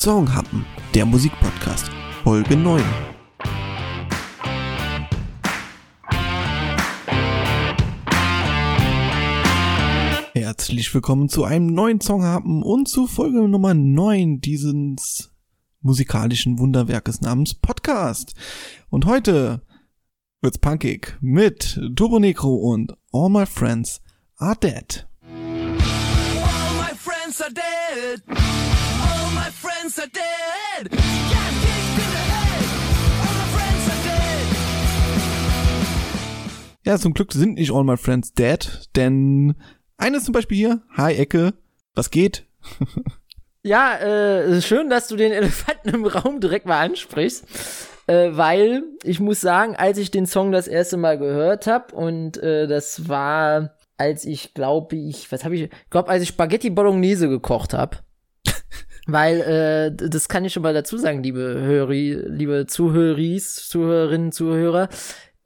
Songhappen, der Musikpodcast, Folge 9. Herzlich willkommen zu einem neuen Songhappen und zu Folge Nummer 9 dieses musikalischen Wunderwerkes namens Podcast. Und heute wird's punkig mit Turbo Necro und All My Friends Are Dead. Friends are dead. Ja, zum Glück sind nicht all my friends dead, denn eines zum Beispiel hier, Hi Ecke, was geht? Ja, äh, schön, dass du den Elefanten im Raum direkt mal ansprichst, äh, weil ich muss sagen, als ich den Song das erste Mal gehört habe und äh, das war, als ich glaube ich, was habe ich, glaube als ich Spaghetti Bolognese gekocht habe. Weil, äh, das kann ich schon mal dazu sagen, liebe Höri, liebe Zuhöris, Zuhörerinnen, Zuhörer.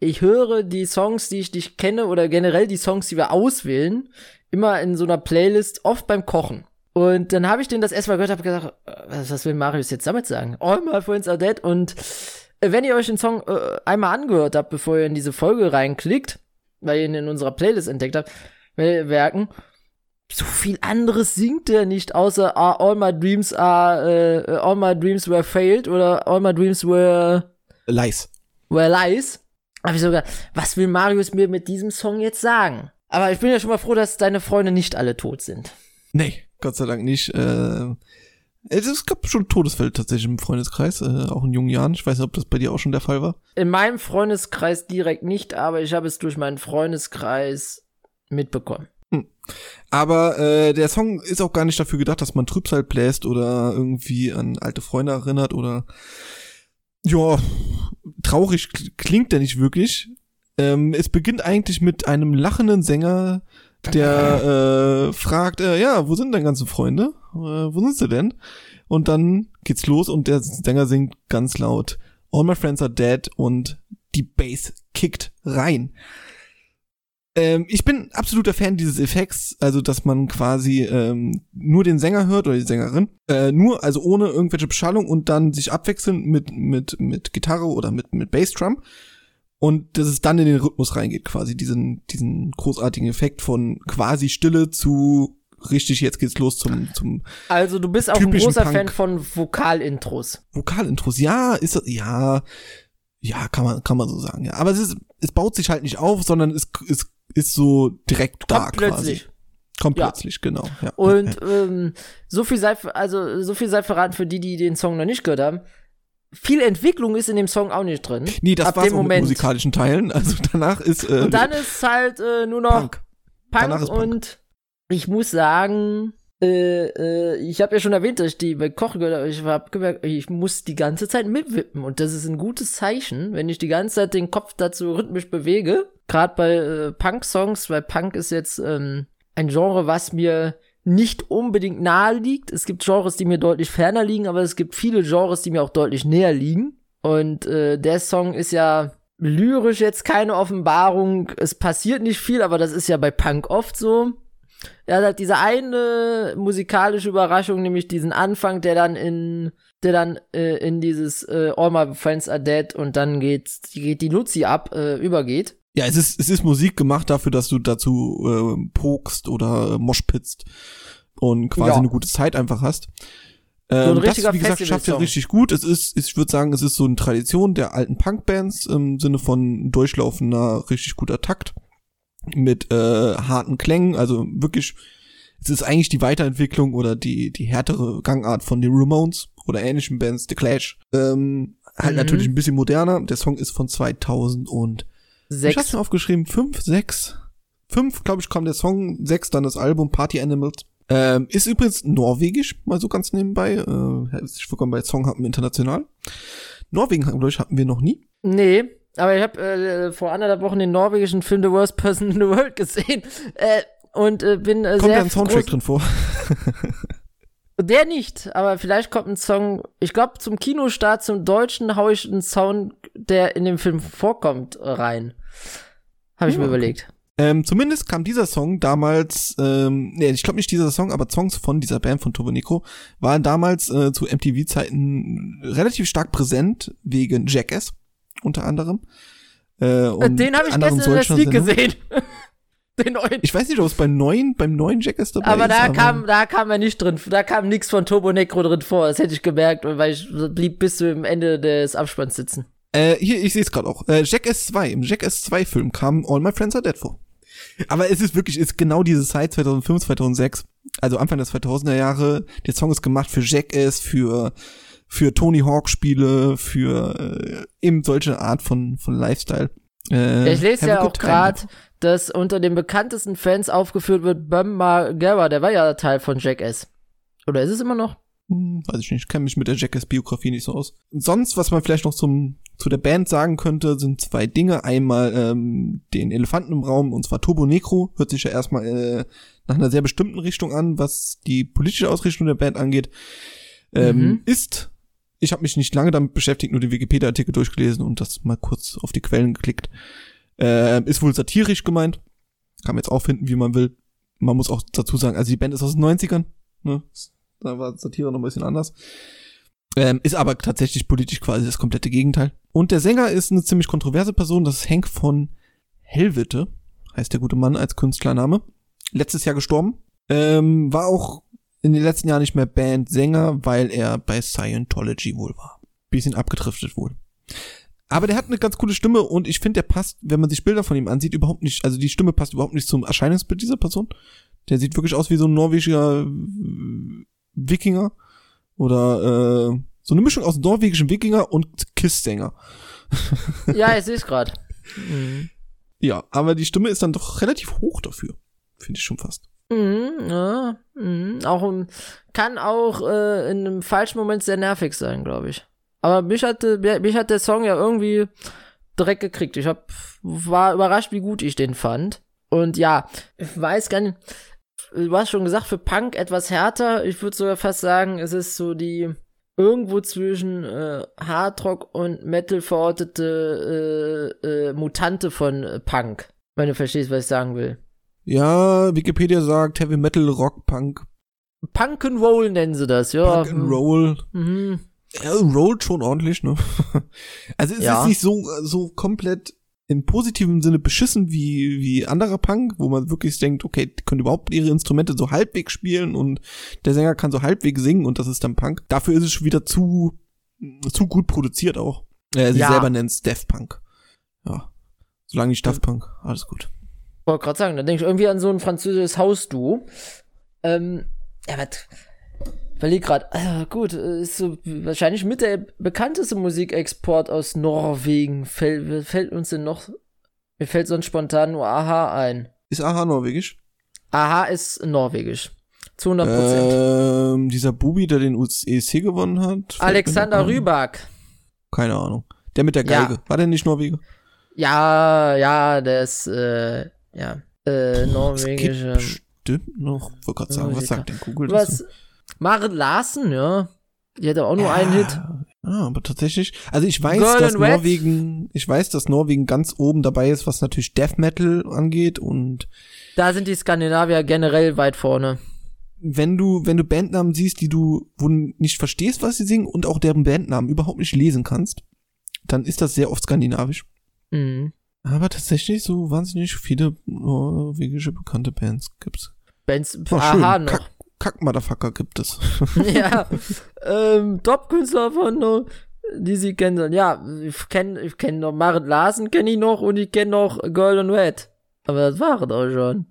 Ich höre die Songs, die ich nicht kenne, oder generell die Songs, die wir auswählen, immer in so einer Playlist, oft beim Kochen. Und dann habe ich den das erste Mal gehört, habe gedacht, äh, was, was will Marius jetzt damit sagen? All my friends are dead. Und äh, wenn ihr euch den Song äh, einmal angehört habt, bevor ihr in diese Folge reinklickt, weil ihr ihn in unserer Playlist entdeckt habt, Werken, so viel anderes singt er nicht, außer ah, All my dreams are, äh, All my dreams were failed oder All my dreams were, Lies. were lies. Hab ich sogar, was will Marius mir mit diesem Song jetzt sagen? Aber ich bin ja schon mal froh, dass deine Freunde nicht alle tot sind. Nee, Gott sei Dank nicht. Äh, es gab schon Todesfälle tatsächlich im Freundeskreis, äh, auch in jungen Jahren. Ich weiß nicht, ob das bei dir auch schon der Fall war. In meinem Freundeskreis direkt nicht, aber ich habe es durch meinen Freundeskreis mitbekommen. Aber äh, der Song ist auch gar nicht dafür gedacht, dass man Trübsal bläst oder irgendwie an alte Freunde erinnert oder ja, traurig kl- klingt der nicht wirklich. Ähm, es beginnt eigentlich mit einem lachenden Sänger, der äh, fragt, äh, ja, wo sind deine ganzen Freunde? Äh, wo sind sie denn? Und dann geht's los und der Sänger singt ganz laut, All my friends are dead und die Bass kickt rein. Ähm, ich bin absoluter Fan dieses Effekts, also dass man quasi ähm, nur den Sänger hört oder die Sängerin, äh, nur also ohne irgendwelche Beschallung und dann sich abwechseln mit mit mit Gitarre oder mit mit Bassdrum und dass es dann in den Rhythmus reingeht, quasi diesen diesen großartigen Effekt von quasi Stille zu richtig jetzt geht's los zum zum Also du bist auch ein großer Punk. Fan von Vokalintros. Vokalintros. Ja, ist das ja ja kann man kann man so sagen, ja, aber es ist es baut sich halt nicht auf, sondern es es ist so direkt da Kommt plötzlich. quasi. Kommt Ja. plötzlich, genau. Ja. Und ähm, so viel sei also so viel sei verraten für die, die den Song noch nicht gehört haben. Viel Entwicklung ist in dem Song auch nicht drin. Nee, das auch mit Moment. musikalischen Teilen. Also danach ist äh, Und dann ist halt äh, nur noch Punk. Punk, Punk. und ich muss sagen, äh, äh, ich habe ja schon erwähnt, dass ich die bei Kochen gehört habe. Ich habe gemerkt, ich muss die ganze Zeit mitwippen und das ist ein gutes Zeichen, wenn ich die ganze Zeit den Kopf dazu rhythmisch bewege. Gerade bei äh, Punk-Songs, weil Punk ist jetzt ähm, ein Genre, was mir nicht unbedingt nahe liegt. Es gibt Genres, die mir deutlich ferner liegen, aber es gibt viele Genres, die mir auch deutlich näher liegen. Und äh, der Song ist ja lyrisch jetzt keine Offenbarung. Es passiert nicht viel, aber das ist ja bei Punk oft so. Er hat halt diese eine musikalische Überraschung, nämlich diesen Anfang, der dann in, der dann äh, in dieses äh, All My Friends Are Dead und dann geht, geht die Luzi ab, äh, übergeht. Ja, es ist es ist Musik gemacht dafür, dass du dazu äh, pokst oder äh, moshpitzt und quasi Ja. eine gute Zeit einfach hast. ein Ähm, das, richtiger wie gesagt, schafft er richtig gut. Es ist, ich würde sagen, es ist so eine Tradition der alten Punkbands im Sinne von durchlaufender, richtig guter Takt mit äh, harten Klängen. Also wirklich, es ist eigentlich die Weiterentwicklung oder die die härtere Gangart von den Ramones oder ähnlichen Bands, The Clash. Ähm, halt Mhm. natürlich ein bisschen moderner. Der Song ist von 2000 und ich hab's mir aufgeschrieben, fünf, sechs. Fünf, glaube ich, kam der Song, sechs dann das Album Party Animals. Ähm, ist übrigens norwegisch, mal so ganz nebenbei. Äh, herzlich willkommen bei Songhappen International. Norwegen, glaube ich, hatten wir noch nie. Nee, aber ich habe äh, vor anderthalb Wochen den norwegischen Film The Worst Person in the World gesehen äh, und äh, bin äh, Kommt sehr da ein Soundtrack drin vor? Der nicht, aber vielleicht kommt ein Song. Ich glaube, zum Kinostart, zum Deutschen, hau ich einen Sound, der in dem Film vorkommt, rein. Habe ich Ja, mir okay. überlegt. Ähm, zumindest kam dieser Song damals, ähm, nee, ich glaube nicht dieser Song, aber Songs von dieser Band von Turbo Negro waren damals äh, zu MTV-Zeiten relativ stark präsent, wegen Jackass unter anderem. Äh, und Den habe ich gestern in der Sendungen. gesehen. Den neuen. Ich weiß nicht, ob es beim neuen, beim neuen Jackass dabei aber ist. da kam, da kam er nicht drin, da kam nichts von Turbo Necro drin vor. Das hätte ich gemerkt, weil ich blieb bis zum Ende des Abspanns sitzen. Äh, hier, ich sehe es gerade auch. Äh, Jackass 2, im Jackass 2 Film kam All My Friends Are Dead vor. Aber es ist wirklich, ist genau diese Zeit 2005, 2006, also Anfang der 2000er Jahre. Der Song ist gemacht für Jackass, für für Tony Hawk Spiele, für äh, eben solche Art von von Lifestyle. Äh, ich lese ja auch gerade, dass unter den bekanntesten Fans aufgeführt wird Bam Margera, der war ja Teil von Jackass. Oder ist es immer noch? Hm, weiß ich nicht, ich kenne mich mit der Jackass-Biografie nicht so aus. Sonst, was man vielleicht noch zum, zu der Band sagen könnte, sind zwei Dinge. Einmal ähm, den Elefanten im Raum, und zwar Turbo Necro, hört sich ja erstmal äh, nach einer sehr bestimmten Richtung an, was die politische Ausrichtung der Band angeht. Ähm, Mhm. Ist, ich habe mich nicht lange damit beschäftigt, nur den Wikipedia-Artikel durchgelesen und das mal kurz auf die Quellen geklickt. Äh, ist wohl satirisch gemeint. Kann man jetzt auch finden, wie man will. Man muss auch dazu sagen, also die Band ist aus den 90ern. Ne? Da war Satire noch ein bisschen anders. Ähm, ist aber tatsächlich politisch quasi das komplette Gegenteil. Und der Sänger ist eine ziemlich kontroverse Person. Das ist Henk von Hellwitte, heißt der gute Mann als Künstlername. Letztes Jahr gestorben. Ähm, war auch in den letzten Jahren nicht mehr Bandsänger, weil er bei Scientology wohl war. Bisschen abgedriftet wohl. Aber der hat eine ganz coole Stimme und ich finde, der passt, wenn man sich Bilder von ihm ansieht, überhaupt nicht, also die Stimme passt überhaupt nicht zum Erscheinungsbild dieser Person. Der sieht wirklich aus wie so ein norwegischer äh, Wikinger oder äh, so eine Mischung aus norwegischen Wikinger und Kiss-Sänger. Ja, ich sehe es gerade. Mhm. Ja, aber die Stimme ist dann doch relativ hoch dafür. Finde ich schon fast. Mhm, ja, mhm. Auch kann auch äh, in einem falschen Moment sehr nervig sein, glaube ich. Aber mich hat, äh, mich hat der Song ja irgendwie direkt gekriegt. Ich hab, war überrascht, wie gut ich den fand. Und ja, ich weiß gar nicht, du hast schon gesagt, für Punk etwas härter. Ich würde sogar fast sagen, es ist so die irgendwo zwischen äh, Hardrock und Metal verortete äh, äh, Mutante von äh, Punk. Wenn du verstehst, was ich sagen will. Ja, Wikipedia sagt Heavy Metal, Rock, Punk, Punk and Roll nennen sie das, ja. Punk and Roll. Mhm. Ja, rollt schon ordentlich, ne? Also es Ja. ist nicht so, so komplett in positivem Sinne beschissen wie, wie anderer Punk, wo man wirklich denkt, okay, die können überhaupt ihre Instrumente so halbwegs spielen und der Sänger kann so halbwegs singen und das ist dann Punk. Dafür ist es schon wieder zu, zu gut produziert auch. Äh, sie Ja. selber nennt es Daft Punk. Ja. Solange nicht Daft Punk, alles gut. Wollte gerade sagen, da denke ich irgendwie an so ein französisches Hausduo. Ähm, ja, was? Überleg gerade, ah, gut, äh, ist so wahrscheinlich mit der bekannteste Musikexport aus Norwegen. Fällt, fällt uns denn noch, mir fällt sonst spontan nur Aha ein. Ist Aha norwegisch? Aha ist norwegisch. Zu 100 Prozent. Ähm, dieser Bubi, der den ESC gewonnen hat. Alexander. Rybak. Keine Ahnung. Der mit der Ja. Geige. War der nicht Norweger? Ja, ja, der ist, äh, ja, äh, Es norwegische. gibt bestimmt noch. Wollte gerade sagen, was sagt denn Google dazu? Was? Maren Larsen, ja. Die hatte auch nur einen Hit. Ah, aber tatsächlich, also ich weiß, Girl dass? Norwegen, ich weiß, dass Norwegen ganz oben dabei ist, was natürlich Death Metal angeht und Da sind die Skandinavier generell weit vorne. wenn du, wenn du Bandnamen siehst, die du, wo du nicht verstehst, was sie singen und auch deren Bandnamen überhaupt nicht lesen kannst, dann ist das sehr oft skandinavisch. Mhm. Aber tatsächlich so wahnsinnig viele norwegische bekannte Bands gibt's. Bands, Oh, aha schön. noch. Kack, Kack Motherfucker gibt es. ja. Ähm, Top-Künstler von, äh, die sie kennen sollen. Ja, ich kenne ich kenn noch Marit Larsen, kenne ich noch und ich kenne noch in Red. Aber das waren doch schon.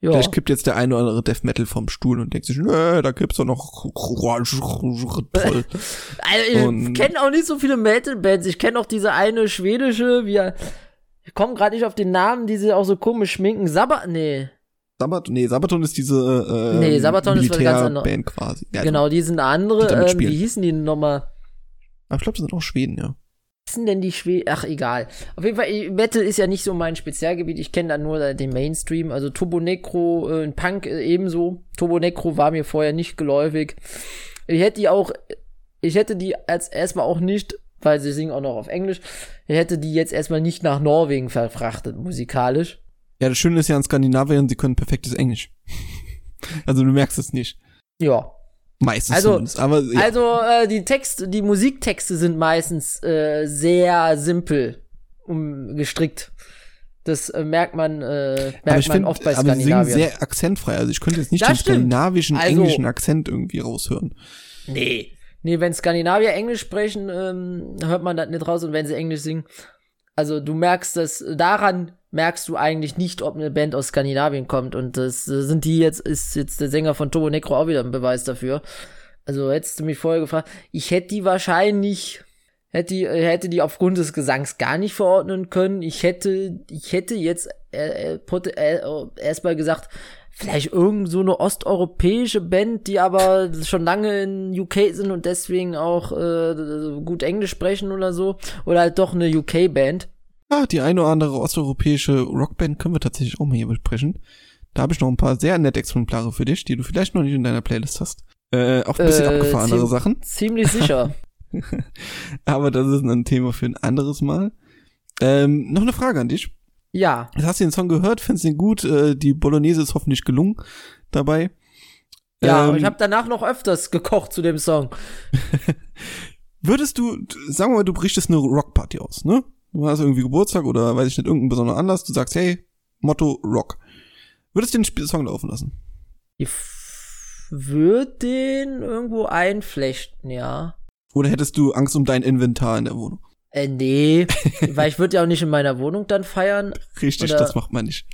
Ja. Vielleicht kippt jetzt der eine oder andere Death Metal vom Stuhl und denkt sich, nö, da gibt's doch noch toll. Also, ich kenne auch nicht so viele Metal-Bands. Ich kenne auch diese eine schwedische, wie, ich komme gerade nicht auf den Namen, die sie auch so komisch schminken. Sabbat, nee. Sabaton, nee, Sabaton ist diese äh, Nee, Sabaton ist was ganz anderes. Band quasi. Ja, genau, die sind eine die andere. damit Ähm, wie hießen die nochmal? Ich glaube, das sind auch Schweden, ja. Was sind denn die Schweden? Ach, egal. Auf jeden Fall, Metal ist ja nicht so mein Spezialgebiet. Ich kenne da nur den Mainstream. Also Turbo Necro, äh, Punk äh, ebenso. Turbo Necro war mir vorher nicht geläufig. Ich hätte die auch, ich hätte die als erstmal auch nicht, weil sie singen auch noch auf Englisch, ich hätte die jetzt erstmal nicht nach Norwegen verfrachtet, musikalisch. Ja, das Schöne ist ja an Skandinavien, sie können perfektes Englisch. also du merkst es nicht. Ja. Meistens Also- zumindest. Aber ja, Also äh, die Texte, die Musiktexte sind meistens äh, sehr simpel um, gestrickt. Das äh, merkt man, äh, merkt aber ich man oft bei aber sie singen sehr akzentfrei. Also ich könnte jetzt nicht Das den stimmt. skandinavischen, Also- englischen Akzent irgendwie raushören. Nee. Nee, wenn Skandinavier Englisch sprechen, ähm, hört man das nicht raus und wenn sie Englisch singen. Also du merkst das, daran merkst du eigentlich nicht, ob eine Band aus Skandinavien kommt. Und das sind die jetzt, ist jetzt der Sänger von Turbo Necro auch wieder ein Beweis dafür. Also hättest du mich vorher gefragt, ich hätte die wahrscheinlich, hätte die, äh, hätte die aufgrund des Gesangs gar nicht verordnen können. Ich hätte, ich hätte jetzt äh, äh, äh, erstmal gesagt, vielleicht irgend so eine osteuropäische Band, die aber schon lange in UK sind und deswegen auch äh, gut Englisch sprechen oder so. Oder halt doch eine UK-Band. Ah, die eine oder andere osteuropäische Rockband können wir tatsächlich auch mal hier besprechen. Da habe ich noch ein paar sehr nette Exemplare für dich, die du vielleicht noch nicht in deiner Playlist hast. Äh, auch ein bisschen Äh, abgefahrenere Sachen. Ziemlich sicher. Aber das ist ein Thema für ein anderes Mal. Ähm, noch eine Frage an dich. Ja. Jetzt hast du den Song gehört, findest ihn gut, äh, die Bolognese ist hoffentlich gelungen dabei. Ja, Ähm, und ich habe danach noch öfters gekocht zu dem Song. Würdest du, sagen wir mal, du brichtest eine Rockparty aus, ne? Du hast irgendwie Geburtstag oder weiß ich nicht, irgendeinen besonderen Anlass, du sagst, hey, Motto Rock. Würdest du den Song laufen lassen? Ich würde den irgendwo einflechten, ja. Oder hättest du Angst um dein Inventar in der Wohnung? Äh, nee, weil ich würde ja auch nicht in meiner Wohnung dann feiern. Richtig, Oder- das macht man nicht.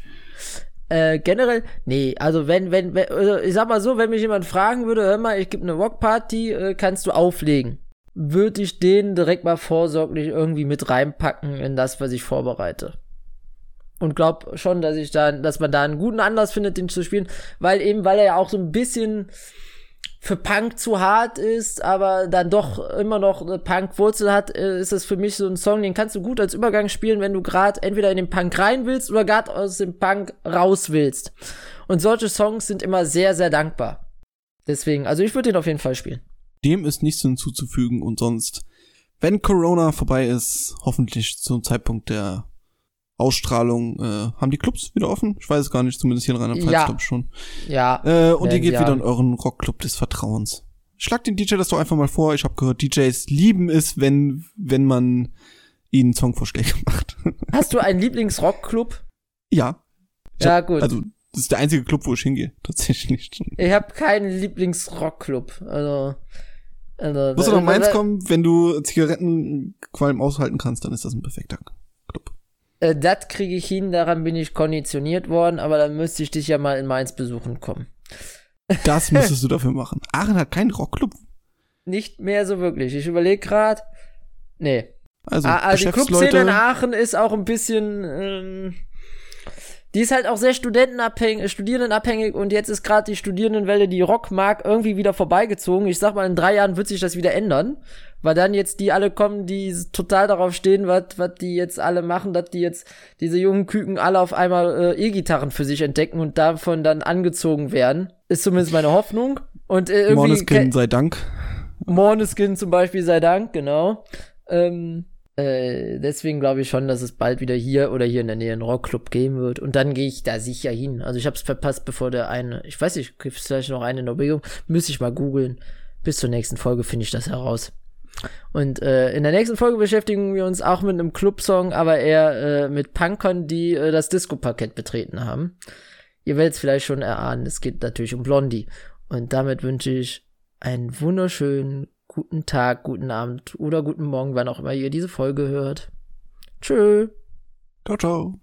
Äh, generell, nee, also wenn, wenn, wenn also ich sag mal so, wenn mich jemand fragen würde, hör mal, ich gebe eine Rockparty, äh, kannst du auflegen? Würde ich den direkt mal vorsorglich irgendwie mit reinpacken in das, was ich vorbereite. Und glaub schon, dass ich da, dass man da einen guten Anlass findet, den zu spielen, weil eben, weil er ja auch so ein bisschen für Punk zu hart ist, aber dann doch immer noch Punk-Wurzel hat, äh, ist es für mich so ein Song, den kannst du gut als Übergang spielen, wenn du gerade entweder in den Punk rein willst oder gerade aus dem Punk raus willst. Und solche Songs sind immer sehr, sehr dankbar. Deswegen, also ich würde den auf jeden Fall spielen. Dem ist nichts hinzuzufügen und sonst, wenn Corona vorbei ist, hoffentlich zum Zeitpunkt der Ausstrahlung, äh, haben die Clubs wieder offen? Ich weiß es gar nicht, zumindest hier in Rheinland-Pfalz Ja. glaube ich schon. Ja. Äh, und ihr geht wieder haben. in euren Rockclub des Vertrauens. Schlag den DJ das doch einfach mal vor. Ich habe gehört, DJs lieben es, wenn, wenn man ihnen Songvorschläge macht. Hast du einen Lieblingsrockclub? ja. Ich Ja, hab- gut. Also, das ist der einzige Club, wo ich hingehe. Tatsächlich. Ich habe keinen Lieblingsrockclub. Also, also Musst du nach äh, Mainz äh, kommen, wenn du Zigarettenqualm aushalten kannst, dann ist das ein perfekter. Äh, das kriege ich hin, daran bin ich konditioniert worden, aber dann müsste ich dich ja mal in Mainz besuchen kommen. Das müsstest du dafür machen. Aachen hat keinen Rockclub. Nicht mehr so wirklich. Ich überlege gerade. Nee. Also, Ah, ah, die Geschäftsleute, Clubszene in Aachen ist auch ein bisschen. Ähm, die ist halt auch sehr studentenabhängig, studierendenabhängig und jetzt ist gerade die Studierendenwelle, die Rock mag, irgendwie wieder vorbeigezogen. Ich sag mal, in drei Jahren wird sich das wieder ändern, weil dann jetzt die alle kommen, die total darauf stehen, was was die jetzt alle machen, dass die jetzt diese jungen Küken alle auf einmal äh, E-Gitarren für sich entdecken und davon dann angezogen werden. Ist zumindest meine Hoffnung. Und äh, irgendwie Måneskin sei Dank. Måneskin zum Beispiel sei Dank, genau. Ähm, äh, deswegen glaube ich schon, dass es bald wieder hier oder hier in der Nähe einen Rockclub geben wird. Und dann gehe ich da sicher hin. Also ich habe es verpasst, bevor der eine, ich weiß nicht, gibt es vielleicht noch eine in Erwägung? Müsste ich mal googeln. Bis zur nächsten Folge finde ich das heraus. Und äh, in der nächsten Folge beschäftigen wir uns auch mit einem Clubsong, aber eher äh, mit Punkern, die äh, das Disco-Parkett betreten haben. Ihr werdet es vielleicht schon erahnen, es geht natürlich um Blondie. Und damit wünsche ich einen wunderschönen guten Tag, guten Abend oder guten Morgen, wann auch immer ihr diese Folge hört. Tschö. Ciao, ciao.